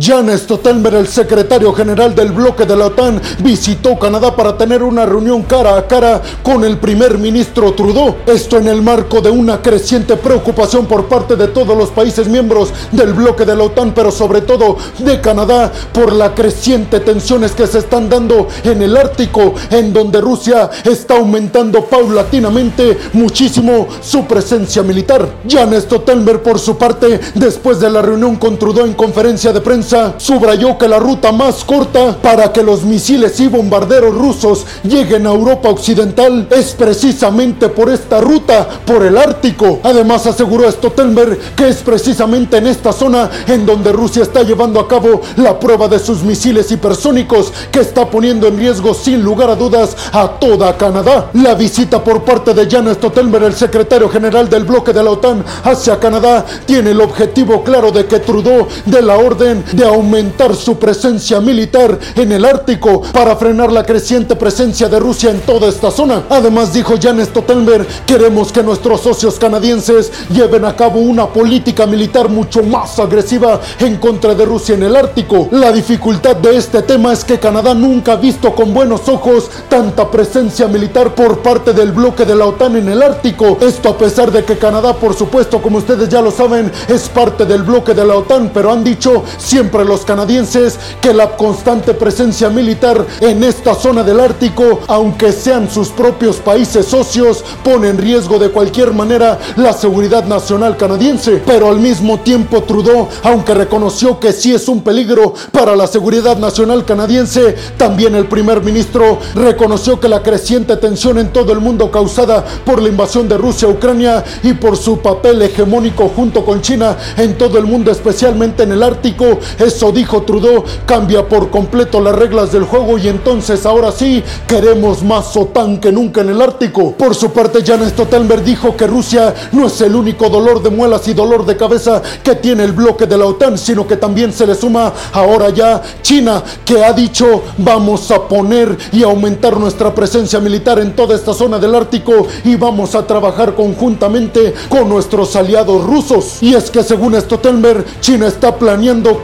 Jan Stoltenberg, el secretario general del bloque de la OTAN, visitó Canadá para tener una reunión cara a cara con el primer ministro Trudeau. Esto en el marco de una creciente preocupación por parte de todos los países miembros del bloque de la OTAN, pero sobre todo de Canadá, por las crecientes tensiones que se están dando en el Ártico, en donde Rusia está aumentando paulatinamente muchísimo su presencia militar. Jan Stoltenberg, por su parte, después de la reunión con Trudeau en conferencia de prensa, subrayó que la ruta más corta para que los misiles y bombarderos rusos lleguen a Europa Occidental es precisamente por esta ruta, por el Ártico. Además aseguró Stoltenberg que es precisamente en esta zona en donde Rusia está llevando a cabo la prueba de sus misiles hipersónicos que está poniendo en riesgo sin lugar a dudas a toda Canadá. La visita por parte de Jan Stoltenberg, el secretario general del bloque de la OTAN hacia Canadá, tiene el objetivo claro de que Trudeau de la orden de aumentar su presencia militar en el Ártico para frenar la creciente presencia de Rusia en toda esta zona. Además, dijo Jan Stoltenberg, queremos que nuestros socios canadienses lleven a cabo una política militar mucho más agresiva en contra de Rusia en el Ártico. La dificultad de este tema es que Canadá nunca ha visto con buenos ojos tanta presencia militar por parte del bloque de la OTAN en el Ártico. Esto a pesar de que Canadá, por supuesto, como ustedes ya lo saben, es parte del bloque de la OTAN, pero han dicho siempre los canadienses que la constante presencia militar en esta zona del Ártico, aunque sean sus propios países socios, pone en riesgo de cualquier manera la seguridad nacional canadiense. Pero al mismo tiempo Trudeau, aunque reconoció que sí es un peligro para la seguridad nacional canadiense, también el primer ministro reconoció que la creciente tensión en todo el mundo causada por la invasión de Rusia a Ucrania y por su papel hegemónico junto con China en todo el mundo, especialmente en el Ártico, eso dijo Trudeau, cambia por completo las reglas del juego y entonces ahora sí queremos más OTAN que nunca en el Ártico. Por su parte, Jan Stoltenberg dijo que Rusia no es el único dolor de muelas y dolor de cabeza que tiene el bloque de la OTAN, sino que también se le suma ahora ya China, que ha dicho vamos a poner y aumentar nuestra presencia militar en toda esta zona del Ártico y vamos a trabajar conjuntamente con nuestros aliados rusos. Y es que según Stoltenberg, China está planeando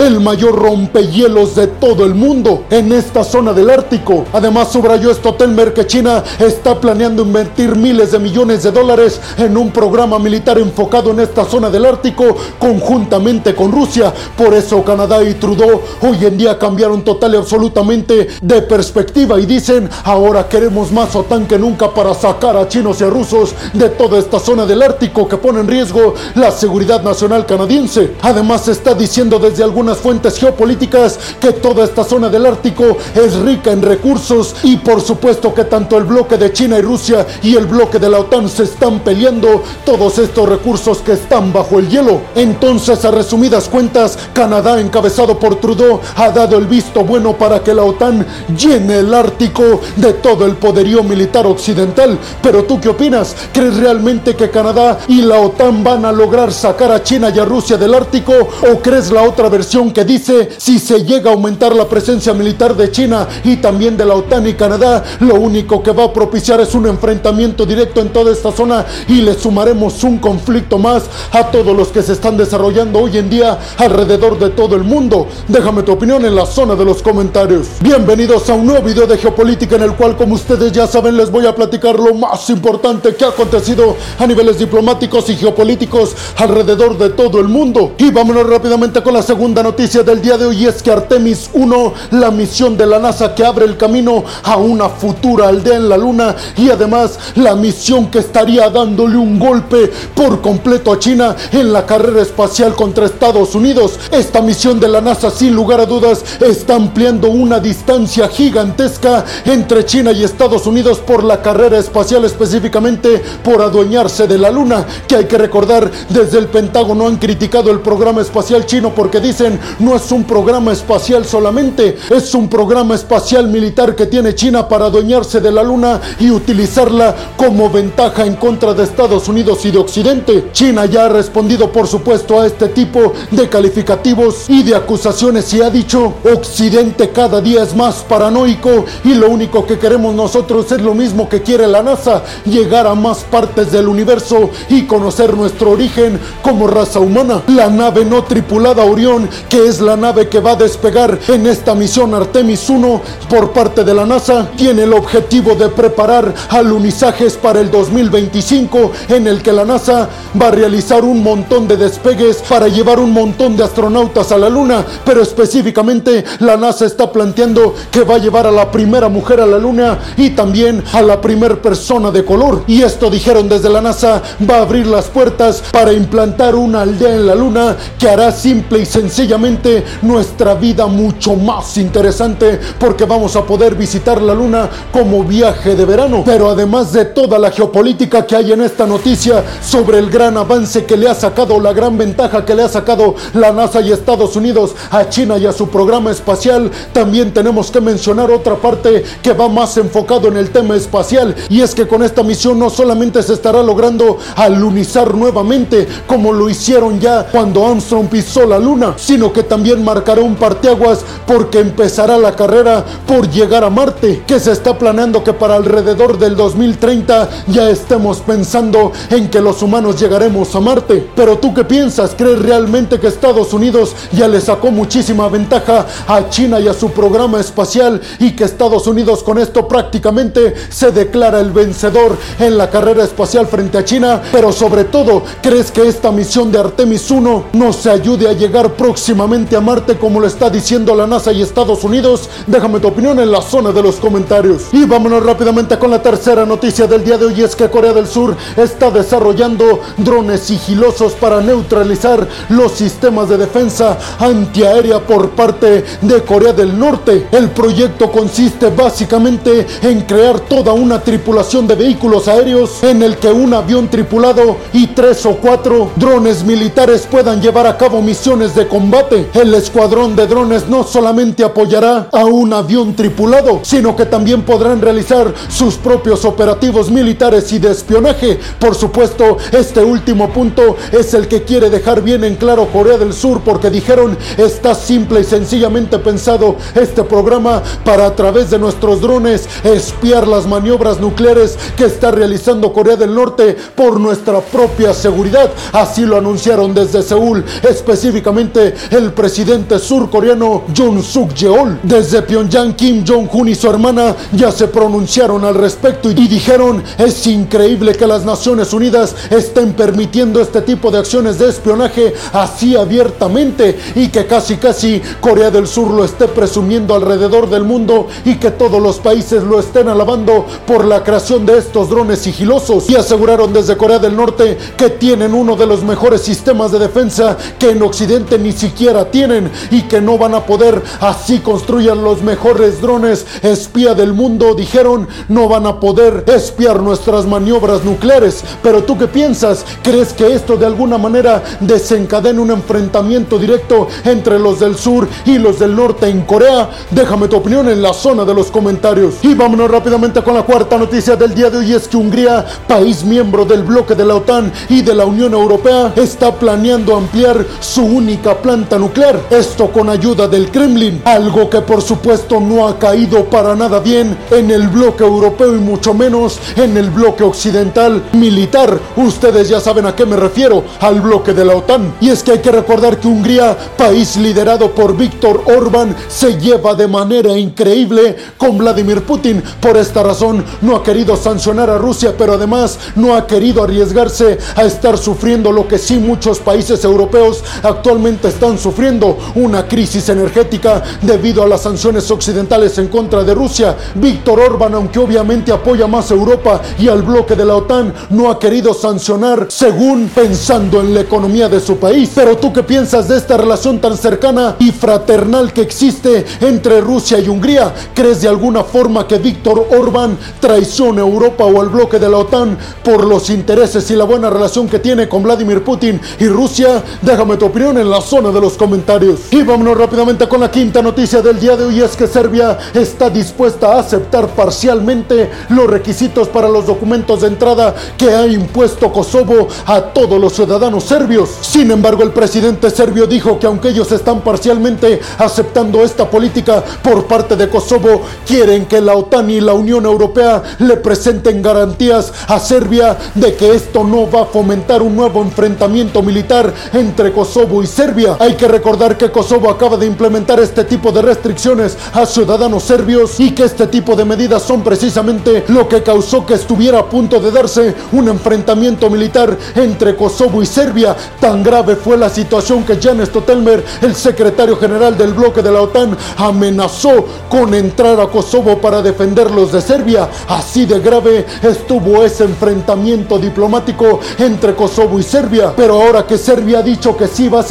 el mayor rompehielos de todo el mundo en esta zona del Ártico. Además, subrayó Stoltenberg que China está planeando invertir miles de millones de dólares en un programa militar enfocado en esta zona del Ártico conjuntamente con Rusia. Por eso Canadá y Trudeau hoy en día cambiaron total y absolutamente de perspectiva y dicen ahora queremos más OTAN que nunca para sacar a chinos y a rusos de toda esta zona del Ártico que pone en riesgo la seguridad nacional canadiense. Además, está diciendo desde algunas fuentes geopolíticas que toda esta zona del Ártico es rica en recursos y por supuesto que tanto el bloque de China y Rusia y el bloque de la OTAN se están peleando todos estos recursos que están bajo el hielo. Entonces, a resumidas cuentas, Canadá, encabezado por Trudeau, ha dado el visto bueno para que la OTAN llene el Ártico de todo el poderío militar occidental. Pero tú qué opinas? ¿Crees realmente que Canadá y la OTAN van a lograr sacar a China y a Rusia del Ártico? ¿O crees la otra versión que dice si se llega a aumentar la presencia militar de China y también de la OTAN y Canadá, lo único que va a propiciar es un enfrentamiento directo en toda esta zona y le sumaremos un conflicto más a todos los que se están desarrollando hoy en día alrededor de todo el mundo. Déjame tu opinión en la zona de los comentarios. Bienvenidos a un nuevo video de geopolítica en el cual como ustedes ya saben les voy a platicar lo más importante que ha acontecido a niveles diplomáticos y geopolíticos alrededor de todo el mundo. Y vámonos rápidamente con la segunda noticia del día de hoy es que Artemis 1, la misión de la NASA que abre el camino a una futura aldea en la Luna y además la misión que estaría dándole un golpe por completo a China en la carrera espacial contra Estados Unidos. Esta misión de la NASA sin lugar a dudas está ampliando una distancia gigantesca entre China y Estados Unidos por la carrera espacial específicamente por adueñarse de la Luna, que hay que recordar desde el Pentágono han criticado el programa espacial chino porque dicen no es un programa espacial solamente, es un programa espacial militar que tiene China para adueñarse de la Luna y utilizarla como ventaja en contra de Estados Unidos y de Occidente. China ya ha respondido por supuesto a este tipo de calificativos y de acusaciones y ha dicho Occidente cada día es más paranoico y lo único que queremos nosotros es lo mismo que quiere la NASA, llegar a más partes del universo y conocer nuestro origen como raza humana. La nave no tripulada Orión, que es la nave que va a despegar en esta misión Artemis 1 por parte de la NASA, tiene el objetivo de preparar alunizajes para el 2025 en el que la NASA va a realizar un montón de despegues para llevar un montón de astronautas a la Luna, pero específicamente la NASA está planteando que va a llevar a la primera mujer a la Luna y también a la primera persona de color. Y esto dijeron desde la NASA va a abrir las puertas para implantar una aldea en la Luna que hará simple y sencillamente nuestra vida mucho más interesante porque vamos a poder visitar la Luna como viaje de verano. Pero además de toda la geopolítica que hay en esta noticia sobre el gran avance que le ha sacado, la gran ventaja que le ha sacado la NASA y Estados Unidos a China y a su programa espacial, también tenemos que mencionar otra parte que va más enfocado en el tema espacial y es que con esta misión no solamente se estará logrando alunizar nuevamente como lo hicieron ya cuando Armstrong pisó la luna, sino que también marcará un parteaguas porque empezará la carrera por llegar a Marte, que se está planeando que para alrededor del 2030 ya estemos pensando en que los humanos llegaremos a Marte. Pero tú qué piensas? ¿Crees realmente que Estados Unidos ya le sacó muchísima ventaja a China y a su programa espacial y que Estados Unidos con esto prácticamente se declara el vencedor en la carrera espacial frente a China? Pero sobre todo, ¿crees que esta misión de Artemis 1 nos ayude a próximamente a Marte como lo está diciendo la NASA y Estados Unidos? Déjame tu opinión en la zona de los comentarios. Y vámonos rápidamente con la tercera noticia del día de hoy es que Corea del Sur está desarrollando drones sigilosos para neutralizar los sistemas de defensa antiaérea por parte de Corea del Norte. El proyecto consiste básicamente en crear toda una tripulación de vehículos aéreos en el que un avión tripulado y tres o cuatro drones militares puedan llevar a cabo misiones de combate. El escuadrón de drones no solamente apoyará a un avión tripulado, sino que también podrán realizar sus propios operativos militares y de espionaje. Por supuesto, este último punto es el que quiere dejar bien en claro Corea del Sur porque dijeron está simple y sencillamente pensado este programa para a través de nuestros drones espiar las maniobras nucleares que está realizando Corea del Norte por nuestra propia seguridad. Así lo anunciaron desde Seúl, específicamente el presidente surcoreano Jun Suk Yeol. Desde Pyongyang, Kim Jong-un y su hermana ya se pronunciaron al respecto y dijeron es increíble que las Naciones Unidas estén permitiendo este tipo de acciones de espionaje así abiertamente y que casi casi Corea del Sur lo esté presumiendo alrededor del mundo y que todos los países lo estén alabando por la creación de estos drones sigilosos y aseguraron desde Corea del Norte que tienen uno de los mejores sistemas de defensa que en Occidente ni siquiera tienen y que no van a poder. Así construyan los mejores drones espía del mundo dijeron no van a poder espiar nuestras maniobras nucleares. Pero tú qué piensas crees que esto de alguna manera desencadena un enfrentamiento directo entre los del sur y los del norte en Corea déjame tu opinión en la zona de los comentarios. Y vámonos rápidamente con la cuarta noticia del día de hoy es que Hungría país miembro del bloque de la OTAN y de la Unión Europea está planeando ampliar su única planta nuclear. Esto con ayuda del Kremlin, algo que por supuesto no ha caído para nada bien en el bloque europeo y mucho menos en el bloque occidental militar. Ustedes ya saben a qué me refiero, al bloque de la OTAN. Y es que hay que recordar que Hungría, país liderado por Víctor Orbán, se lleva de manera increíble con Vladimir Putin. Por esta razón no ha querido sancionar a Rusia, pero además no ha querido arriesgarse a estar sufriendo lo que sí muchos países europeos actualmente están sufriendo, una crisis energética debido a las sanciones occidentales en contra de Rusia. Víctor Orbán, aunque obviamente apoya más Europa y al bloque de la OTAN, no ha querido sancionar según pensando en la economía de su país. Pero tú qué piensas de esta relación tan cercana y fraternal que existe entre Rusia y Hungría? ¿Crees de alguna forma que Víctor Orbán traiciona a Europa o al bloque de la OTAN por los intereses y la buena relación que tiene con Vladimir Putin y Rusia? Déjame tu opinión en la zona de los comentarios. Y vámonos rápidamente con la quinta noticia del día de hoy es que Serbia está dispuesta a aceptar parcialmente los requisitos para los documentos de entrada que ha impuesto Kosovo a todos los ciudadanos serbios. Sin embargo, el presidente serbio dijo que aunque ellos están parcialmente aceptando esta política por parte de Kosovo, quieren que la OTAN y la Unión Europea le presenten garantías a Serbia de que esto no va a fomentar un nuevo enfrentamiento militar entre Kosovo y Serbia. Hay que recordar que Kosovo acaba de implementar este tipo de restricciones a ciudadanos serbios y que este tipo de medidas son precisamente lo que causó que estuviera a punto de darse un enfrentamiento militar entre Kosovo y Serbia. Tan grave fue la situación que Jan Stotelmer, el secretario general del bloque de la OTAN, amenazó con entrar a Kosovo para defenderlos de Serbia. Así de grave estuvo ese enfrentamiento diplomático entre Kosovo y Serbia. Pero ahora que Serbia ha dicho que sí va a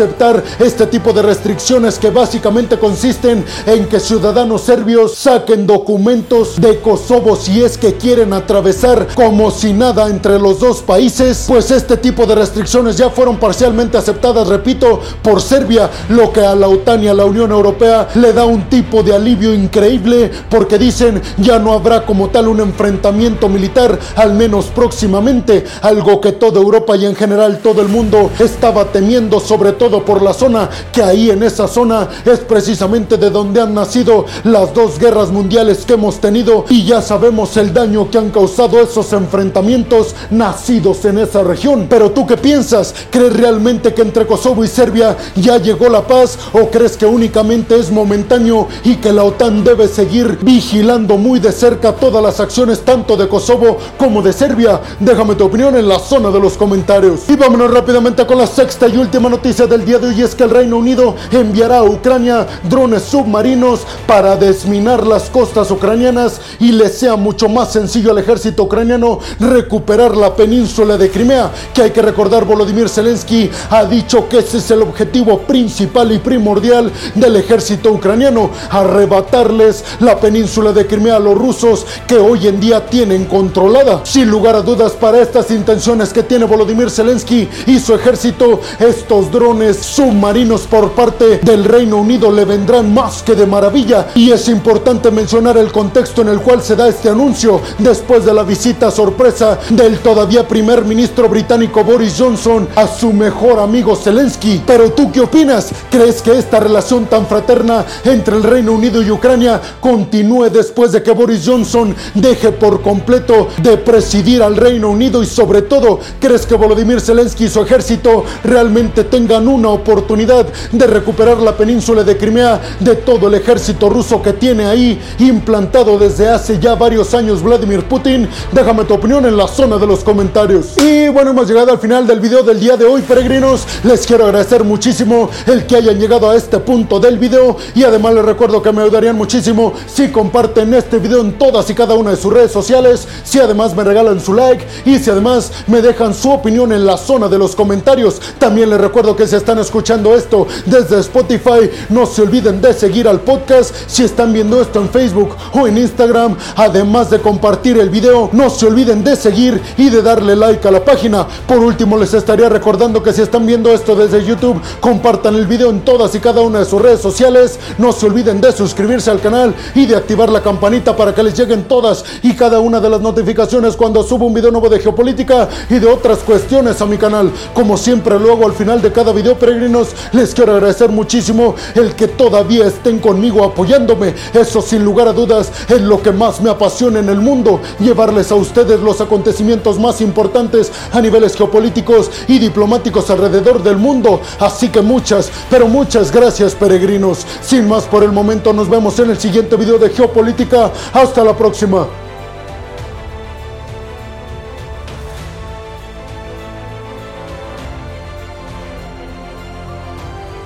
este tipo de restricciones que básicamente consisten en que ciudadanos serbios saquen documentos de Kosovo si es que quieren atravesar como si nada entre los dos países, pues este tipo de restricciones ya fueron parcialmente aceptadas, repito, por Serbia, lo que a la OTAN y a la Unión Europea le da un tipo de alivio increíble porque dicen ya no habrá como tal un enfrentamiento militar, al menos próximamente, algo que toda Europa y en general todo el mundo estaba temiendo, sobre todo por la zona, que ahí en esa zona es precisamente de donde han nacido las dos guerras mundiales que hemos tenido y ya sabemos el daño que han causado esos enfrentamientos nacidos en esa región. Pero tú qué piensas? ¿Crees realmente que entre Kosovo y Serbia ya llegó la paz o crees que únicamente es momentáneo y que la OTAN debe seguir vigilando muy de cerca todas las acciones tanto de Kosovo como de Serbia? Déjame tu opinión en la zona de los comentarios. Y vámonos rápidamente con la sexta y última noticia del día de hoy es que el Reino Unido enviará a Ucrania drones submarinos para desminar las costas ucranianas y le sea mucho más sencillo al ejército ucraniano recuperar la península de Crimea, que hay que recordar Volodymyr Zelensky ha dicho que ese es el objetivo principal y primordial del ejército ucraniano, arrebatarles la península de Crimea a los rusos que hoy en día tienen controlada. Sin lugar a dudas para estas intenciones que tiene Volodymyr Zelensky y su ejército, estos drones submarinos por parte del Reino Unido le vendrán más que de maravilla y es importante mencionar el contexto en el cual se da este anuncio después de la visita sorpresa del todavía primer ministro británico Boris Johnson a su mejor amigo Zelensky. Pero tú qué opinas? ¿Crees que esta relación tan fraterna entre el Reino Unido y Ucrania continúe después de que Boris Johnson deje por completo de presidir al Reino Unido y sobre todo, ¿crees que Volodymyr Zelensky y su ejército realmente tengan una oportunidad de recuperar la península de Crimea de todo el ejército ruso que tiene ahí implantado desde hace ya varios años Vladimir Putin? Déjame tu opinión en la zona de los comentarios. Y bueno, hemos llegado al final del video del día de hoy, peregrinos. Les quiero agradecer muchísimo el que hayan llegado a este punto del video y además les recuerdo que me ayudarían muchísimo si comparten este video en todas y cada una de sus redes sociales, si además me regalan su like y si además me dejan su opinión en la zona de los comentarios. También les recuerdo que si están escuchando esto desde Spotify, no se olviden de seguir al podcast. Si están viendo esto en Facebook o en Instagram, además de compartir el video, no se olviden de seguir y de darle like a la página. Por último, les estaría recordando que si están viendo esto desde YouTube, compartan el video en todas y cada una de sus redes sociales. No se olviden de suscribirse al canal y de activar la campanita para que les lleguen todas y cada una de las notificaciones cuando subo un video nuevo de geopolítica y de otras cuestiones a mi canal. Como siempre luego al final de cada video, peregrinos, les quiero agradecer muchísimo el que todavía estén conmigo apoyándome. Eso sin lugar a dudas es lo que más me apasiona en el mundo, llevarles a ustedes los acontecimientos más importantes a niveles geopolíticos y diplomáticos alrededor del mundo. Así que muchas, pero muchas gracias peregrinos. Sin más por el momento, nos vemos en el siguiente video de geopolítica. Hasta la próxima.